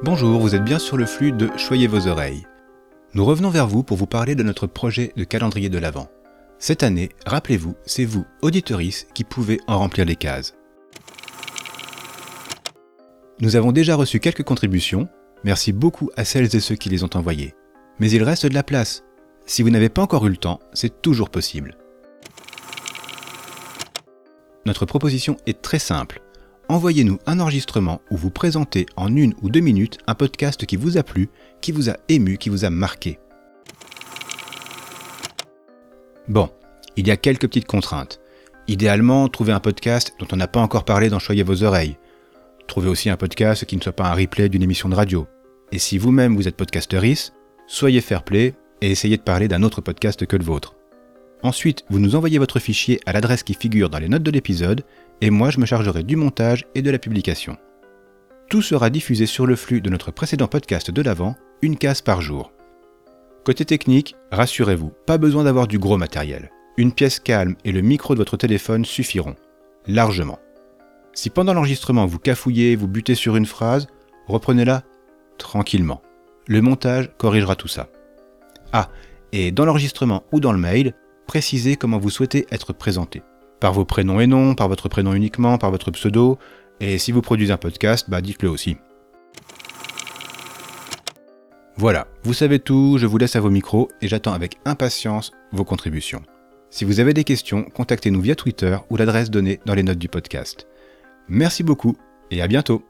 Bonjour, vous êtes bien sur le flux de Choyez vos oreilles. Nous revenons vers vous pour vous parler de notre projet de calendrier de l'Avent. Cette année, rappelez-vous, c'est vous, auditorice, qui pouvez en remplir les cases. Nous avons déjà reçu quelques contributions, merci beaucoup à celles et ceux qui les ont envoyées. Mais il reste de la place. Si vous n'avez pas encore eu le temps, c'est toujours possible. Notre proposition est très simple. Envoyez-nous un enregistrement où vous présentez en une ou deux minutes un podcast qui vous a plu, qui vous a ému, qui vous a marqué. Bon, il y a quelques petites contraintes. Idéalement, trouvez un podcast dont on n'a pas encore parlé dans Choyez vos oreilles. Trouvez aussi un podcast qui ne soit pas un replay d'une émission de radio. Et si vous-même vous êtes podcasteris, soyez fair play et essayez de parler d'un autre podcast que le vôtre. Ensuite, vous nous envoyez votre fichier à l'adresse qui figure dans les notes de l'épisode, et moi je me chargerai du montage et de la publication. Tout sera diffusé sur le flux de notre précédent podcast de l'avant, une case par jour. Côté technique, rassurez-vous, pas besoin d'avoir du gros matériel. Une pièce calme et le micro de votre téléphone suffiront. Largement. Si pendant l'enregistrement vous cafouillez, vous butez sur une phrase, reprenez-la tranquillement. Le montage corrigera tout ça. Ah, et dans l'enregistrement ou dans le mail, précisez comment vous souhaitez être présenté. Par vos prénoms et noms, par votre prénom uniquement, par votre pseudo, et si vous produisez un podcast, bah dites-le aussi. Voilà, vous savez tout, je vous laisse à vos micros et j'attends avec impatience vos contributions. Si vous avez des questions, contactez-nous via Twitter ou l'adresse donnée dans les notes du podcast. Merci beaucoup et à bientôt